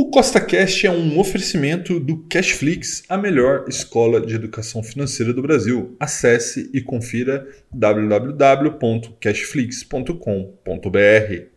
O CostaCast é um oferecimento do Cashflix, a melhor escola de educação financeira do Brasil. Acesse e confira www.cashflix.com.br.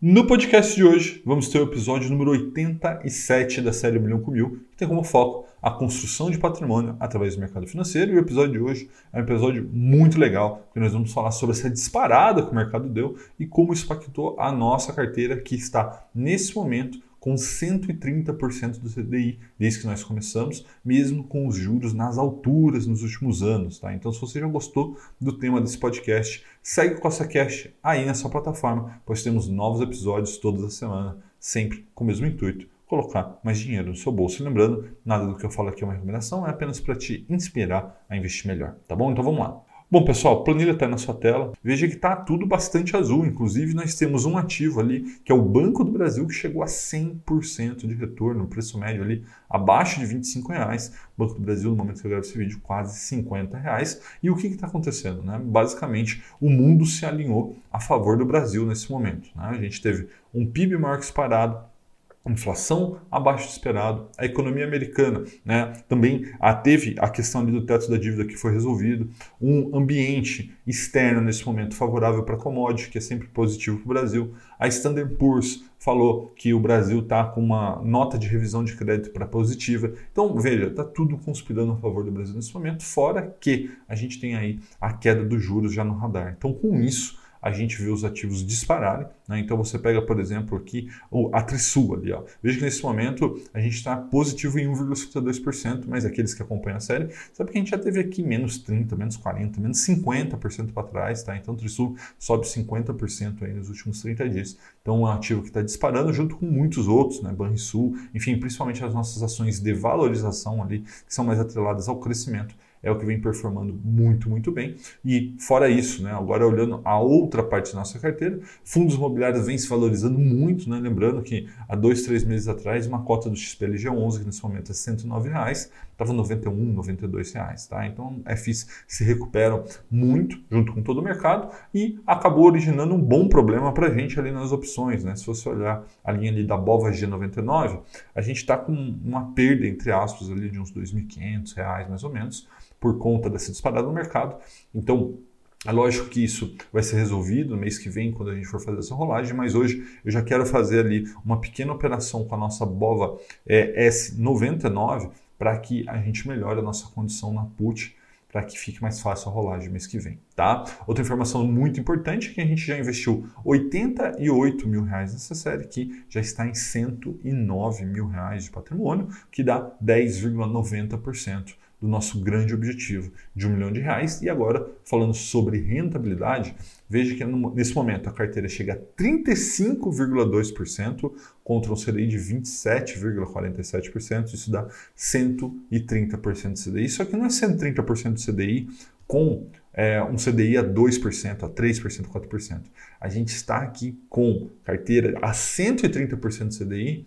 No podcast de hoje, vamos ter o episódio número 87 da série Milhão com Mil, que tem como foco a construção de patrimônio através do mercado financeiro. E o episódio de hoje é um episódio muito legal, porque nós vamos falar sobre essa disparada que o mercado deu e como isso impactou a nossa carteira, que está nesse momento com 130% do CDI desde que nós começamos, mesmo com os juros nas alturas nos últimos anos. Tá? Então, se você já gostou do tema desse podcast, segue o Costa Cash aí na sua plataforma, pois temos novos episódios todas as semanas, sempre com o mesmo intuito colocar mais dinheiro no seu bolso. lembrando, nada do que eu falo aqui é uma recomendação, é apenas para te inspirar a investir melhor, tá bom? Então vamos lá. Bom, pessoal, planilha está na sua tela. Veja que está tudo bastante azul. Inclusive, nós temos um ativo ali, que é o Banco do Brasil, que chegou a 100% de retorno, preço médio ali abaixo de 25 reais. Banco do Brasil, no momento que eu gravo esse vídeo, quase 50 reais. E o que está acontecendo? Né? Basicamente, o mundo se alinhou a favor do Brasil nesse momento. Né? A gente teve um PIB maior que disparado, inflação abaixo do esperado, a economia americana né, também a, teve a questão do teto da dívida que foi resolvido, um ambiente externo nesse momento favorável para a commodity, que é sempre positivo para o Brasil. A Standard Poor's falou que o Brasil está com uma nota de revisão de crédito para positiva. Então, veja, está tudo conspirando a favor do Brasil nesse momento, fora que a gente tem aí a queda dos juros já no radar. Então, com isso, a gente vê os ativos dispararem. Né? Então você pega, por exemplo, aqui a Trisul ali. Ó. Veja que nesse momento a gente está positivo em 1,52%, mas aqueles que acompanham a série, sabe que a gente já teve aqui menos 30%, menos 40%, menos 50% para trás. Tá? Então o Trisul sobe 50% aí nos últimos 30 dias. Então é um ativo que está disparando junto com muitos outros, né? Banrisul, enfim, principalmente as nossas ações de valorização ali, que são mais atreladas ao crescimento é o que vem performando muito, muito bem. E fora isso, né, agora olhando a outra parte da nossa carteira, fundos imobiliários vem se valorizando muito, né, lembrando que há dois, três meses atrás, uma cota do XPLG11, que nesse momento é 109 reais, estava R$ 91, 92 reais, tá? Então, FIs se recuperam muito junto com todo o mercado e acabou originando um bom problema para a gente ali nas opções. Né? Se você olhar a linha ali da BOVA G99, a gente está com uma perda, entre aspas, ali de uns R$ 2.500 mais ou menos, por conta dessa disparada no mercado. Então, é lógico que isso vai ser resolvido no mês que vem, quando a gente for fazer essa rolagem, mas hoje eu já quero fazer ali uma pequena operação com a nossa BOVA é, S99 para que a gente melhore a nossa condição na put para que fique mais fácil a rolagem mês que vem, tá? Outra informação muito importante é que a gente já investiu 88 mil reais nessa série, que já está em 109 mil reais de patrimônio, que dá 10,90% do nosso grande objetivo de um milhão de reais. E agora, falando sobre rentabilidade, veja que nesse momento a carteira chega a 35,2% contra um CDI de 27,47%. Isso dá 130% de CDI. Isso aqui não é 130% de CDI com é, um CDI a 2%, a 3%, 4%. A gente está aqui com carteira a 130% de CDI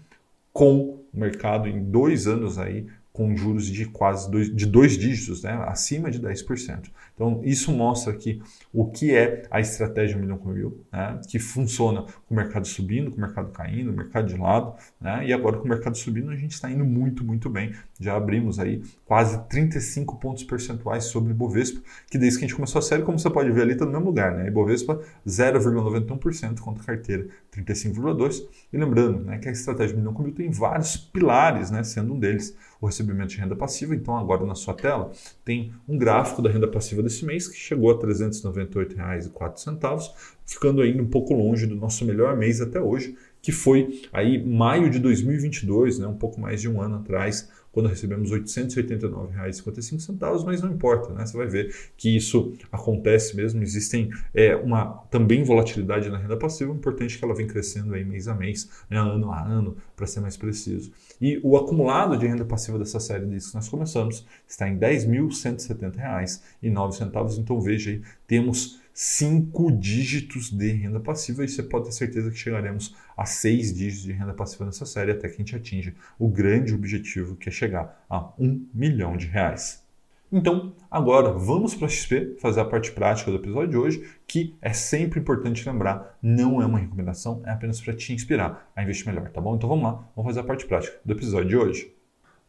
com o mercado em dois anos aí com juros de quase dois, de dois dígitos, né? acima de 10%. Então, isso mostra aqui o que é a estratégia milhão com mil, né? que funciona com o mercado subindo, com o mercado caindo, o mercado de lado, né? e agora com o mercado subindo a gente está indo muito, muito bem. Já abrimos aí quase 35 pontos percentuais sobre o Ibovespa, que desde que a gente começou a série, como você pode ver ali, está no mesmo lugar. Né? Ibovespa 0,91% contra a carteira 35,2%. E lembrando né, que a estratégia milhão com mil tem vários pilares, né, sendo um deles o recebimento de renda passiva. Então, agora na sua tela tem um gráfico da renda passiva desse mês que chegou a R$ 398,04, ficando ainda um pouco longe do nosso melhor mês até hoje, que foi aí maio de 2022, né, um pouco mais de um ano atrás, quando recebemos R$ 889,55, mas não importa, né? Você vai ver que isso acontece mesmo. Existem é, uma também volatilidade na renda passiva, importante que ela vem crescendo aí mês a mês, né? ano a ano, para ser mais preciso. E o acumulado de renda passiva dessa série desde que nós começamos está em R$ 10.170,09. Então veja aí, temos cinco dígitos de renda passiva e você pode ter certeza que chegaremos a seis dígitos de renda passiva nessa série até que a gente atinja o grande objetivo que é chegar a um milhão de reais. Então, agora vamos para a XP fazer a parte prática do episódio de hoje, que é sempre importante lembrar, não é uma recomendação, é apenas para te inspirar a investir melhor, tá bom? Então vamos lá, vamos fazer a parte prática do episódio de hoje.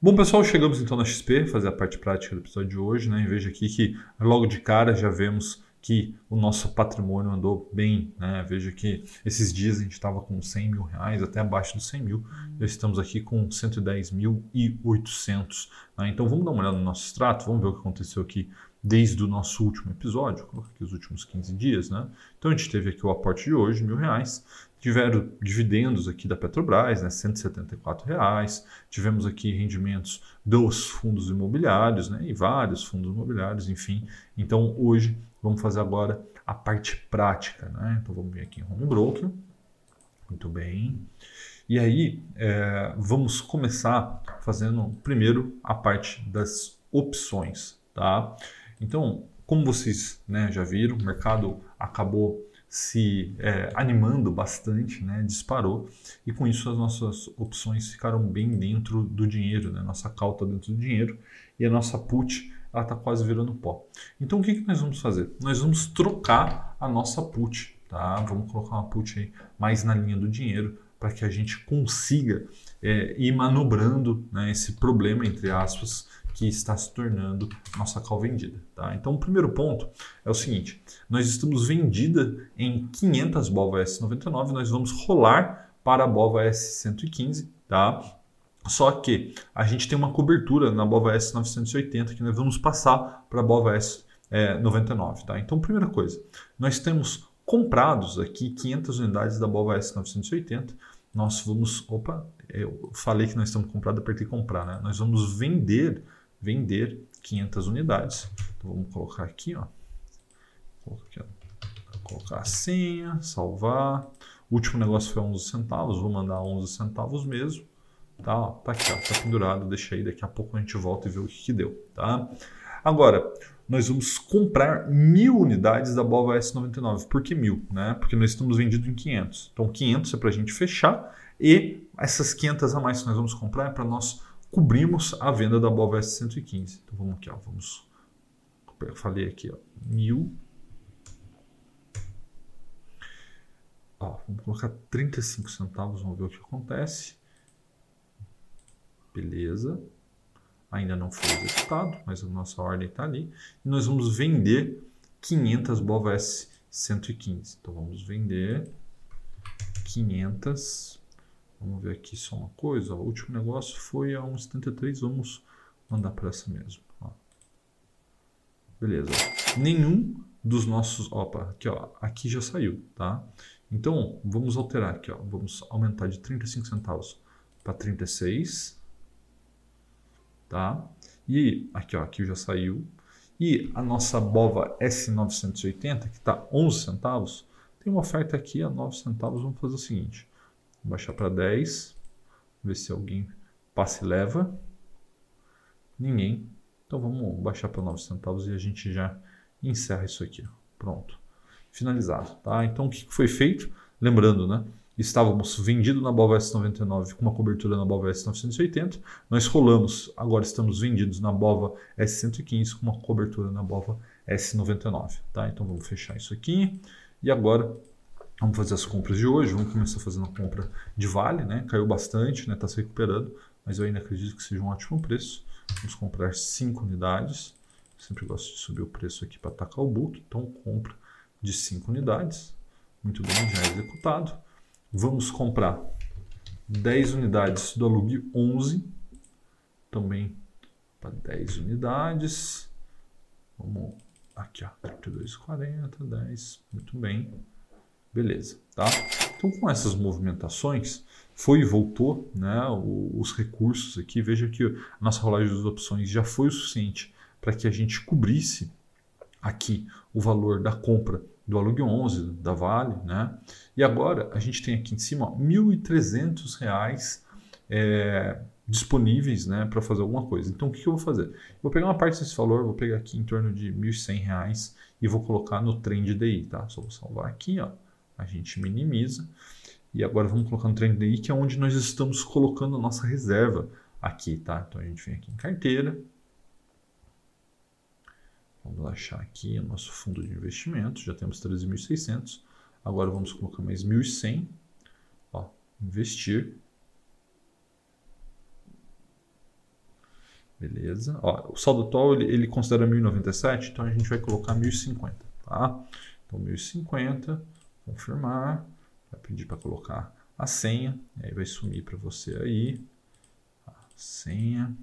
Bom, pessoal, chegamos então na XP, fazer a parte prática do episódio de hoje, né? E veja aqui que logo de cara já vemos que o nosso patrimônio andou bem, né? Veja que esses dias a gente estava com 100 mil reais, até abaixo dos 100 mil, já estamos aqui com 110.800. Né? Então vamos dar uma olhada no nosso extrato, vamos ver o que aconteceu aqui desde o nosso último episódio, colocar aqui os últimos 15 dias, né? Então a gente teve aqui o aporte de hoje, mil reais, tiveram dividendos aqui da Petrobras, né, 174 reais, tivemos aqui rendimentos dos fundos imobiliários, né, e vários fundos imobiliários, enfim. Então hoje Vamos fazer agora a parte prática, né? Então vamos vir aqui em Home Broker. Muito bem. E aí é, vamos começar fazendo primeiro a parte das opções, tá? Então, como vocês né, já viram, o mercado acabou se é, animando bastante, né, disparou, e com isso as nossas opções ficaram bem dentro do dinheiro, né, nossa cauta dentro do dinheiro, e a nossa put ela está quase virando pó. Então o que, que nós vamos fazer? Nós vamos trocar a nossa put, tá? Vamos colocar uma put aí mais na linha do dinheiro para que a gente consiga é, ir manobrando né, esse problema, entre aspas, que está se tornando nossa call vendida. Tá? Então, o primeiro ponto é o seguinte: nós estamos vendida em 500 BOVA S99, nós vamos rolar para a BOVA S115, tá? Só que a gente tem uma cobertura na BOVA S980 que nós vamos passar para a BOVA S99. Tá? Então, primeira coisa, nós temos comprados aqui 500 unidades da BOVA S980. Nós vamos. Opa, eu falei que nós estamos comprados, apertei comprar, né? Nós vamos vender, vender 500 unidades. Então, vamos colocar. Aqui, ó. Colocar a senha, salvar. O último negócio foi 11 centavos, vou mandar 11 centavos mesmo. Tá, tá aqui, ó, tá pendurado, deixa aí, daqui a pouco a gente volta e vê o que, que deu, tá? Agora, nós vamos comprar mil unidades da Bova S99. Por que mil? Né? Porque nós estamos vendidos em 500. Então, 500 é para a gente fechar e essas 500 a mais que nós vamos comprar é para nós cobrirmos a venda da Bova S115. Então, vamos aqui, ó, vamos... Eu falei aqui, ó, mil... Ó, vamos colocar 35 centavos, vamos ver o que acontece. Beleza. Ainda não foi executado, mas a nossa ordem está ali. E nós vamos vender 500 BOVA S115. Então vamos vender 500. Vamos ver aqui só uma coisa. O último negócio foi a 1,73. Vamos mandar para essa mesmo. Ó. Beleza. Nenhum dos nossos. Opa, aqui, ó, aqui já saiu, tá? Então vamos alterar aqui, ó. Vamos aumentar de 35 centavos para 36 tá? E aqui, ó, aqui já saiu. E a nossa Bova S980, que está 11 centavos, tem uma oferta aqui a 9 centavos. Vamos fazer o seguinte: baixar para 10, ver se alguém passa e leva. Ninguém. Então vamos baixar para 9 centavos e a gente já encerra isso aqui. Pronto. Finalizado. Tá? Então o que foi feito? Lembrando, né? Estávamos vendidos na Bova S99 com uma cobertura na Bova S980. Nós rolamos, agora estamos vendidos na Bova S115 com uma cobertura na Bova S99. Tá? Então vamos fechar isso aqui. E agora vamos fazer as compras de hoje. Vamos começar fazendo a compra de Vale, né? Caiu bastante, está né? Tá se recuperando, mas eu ainda acredito que seja um ótimo preço. Vamos comprar 5 unidades. Sempre gosto de subir o preço aqui para atacar o bulto, então compra de 5 unidades. Muito bem, já executado. Vamos comprar 10 unidades do alugue 11, também para 10 unidades. Vamos aqui, ó, 32,40, 10, muito bem. Beleza, tá? Então, com essas movimentações, foi e voltou né, os recursos aqui. Veja que a nossa rolagem das opções já foi o suficiente para que a gente cobrisse aqui o valor da compra do alugue 11 da Vale, né? E agora a gente tem aqui em cima 1.300 reais é, disponíveis, né, para fazer alguma coisa. Então o que, que, eu vou fazer? vou pegar uma parte desse valor, vou pegar aqui em torno de 1.100 reais e vou colocar no trem DI, tá? Só vou salvar aqui, ó. A gente minimiza e agora vamos colocar no trem DI, que é onde nós estamos colocando a nossa reserva aqui, tá? Então a gente vem aqui em carteira, Vamos achar aqui o nosso fundo de investimento, já temos 13.600. Agora vamos colocar mais 1.100. Ó, investir. Beleza. Ó, o saldo atual ele, ele considera 1.097, então a gente vai colocar 1.050. Tá? Então 1.050, confirmar. Vai pedir para colocar a senha. Aí vai sumir para você aí. A senha.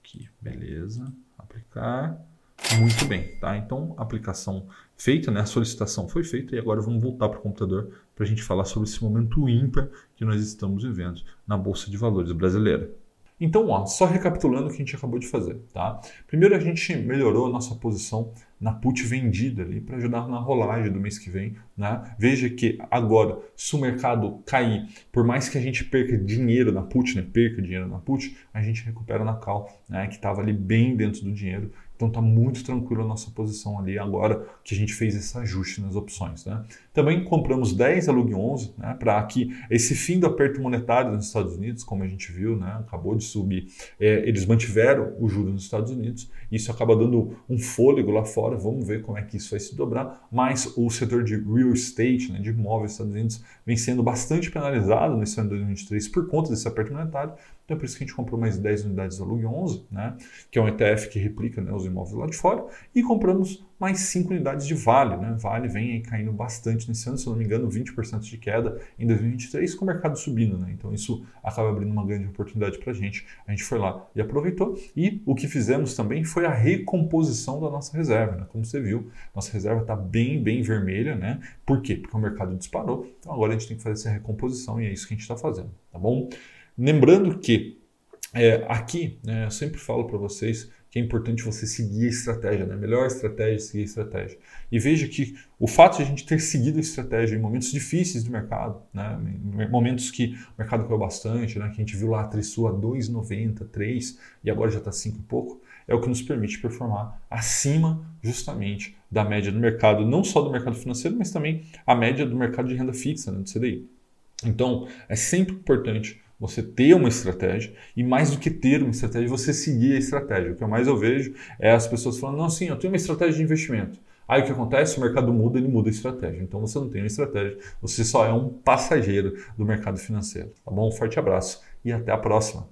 Aqui, beleza. Aplicar. Muito bem, tá? Então, a aplicação feita, né? a solicitação foi feita e agora vamos voltar para o computador para a gente falar sobre esse momento ímpar que nós estamos vivendo na Bolsa de Valores brasileira. Então, ó, só recapitulando o que a gente acabou de fazer, tá? Primeiro a gente melhorou a nossa posição na put vendida ali para ajudar na rolagem do mês que vem, né? Veja que agora, se o mercado cair, por mais que a gente perca dinheiro na put, né? Perca dinheiro na put, a gente recupera na call, né? Que estava ali bem dentro do dinheiro então está muito tranquilo a nossa posição ali agora que a gente fez esse ajuste nas opções. Né? Também compramos 10 Alug 11 né, para que esse fim do aperto monetário nos Estados Unidos, como a gente viu, né, acabou de subir, é, eles mantiveram o juro nos Estados Unidos. Isso acaba dando um fôlego lá fora. Vamos ver como é que isso vai se dobrar. Mas o setor de real estate, né, de imóveis nos Estados Unidos, vem sendo bastante penalizado nesse ano de 2023 por conta desse aperto monetário. Então é por isso que a gente comprou mais 10 unidades da Lug 11, né, que é um ETF que replica né, os imóveis lá de fora, e compramos mais 5 unidades de Vale. Né? Vale vem aí caindo bastante nesse ano, se não me engano, 20% de queda em 2023, com o mercado subindo. Né? Então isso acaba abrindo uma grande oportunidade para a gente. A gente foi lá e aproveitou. E o que fizemos também foi a recomposição da nossa reserva. Né? Como você viu, nossa reserva está bem, bem vermelha. Né? Por quê? Porque o mercado disparou. Então agora a gente tem que fazer essa recomposição e é isso que a gente está fazendo. Tá bom? Lembrando que é, aqui, né, eu sempre falo para vocês que é importante você seguir a estratégia, né? melhor estratégia seguir a estratégia. E veja que o fato de a gente ter seguido a estratégia em momentos difíceis do mercado, né? momentos que o mercado caiu bastante, né? que a gente viu lá a Trisul a 2,90, 3 e agora já está 5 e pouco, é o que nos permite performar acima justamente da média do mercado, não só do mercado financeiro, mas também a média do mercado de renda fixa, né? do CDI. Então, é sempre importante você ter uma estratégia e mais do que ter uma estratégia, você seguir a estratégia. O que eu mais eu vejo é as pessoas falando, não, sim, eu tenho uma estratégia de investimento. Aí o que acontece? O mercado muda, ele muda a estratégia. Então você não tem uma estratégia, você só é um passageiro do mercado financeiro. Tá bom? Um forte abraço e até a próxima.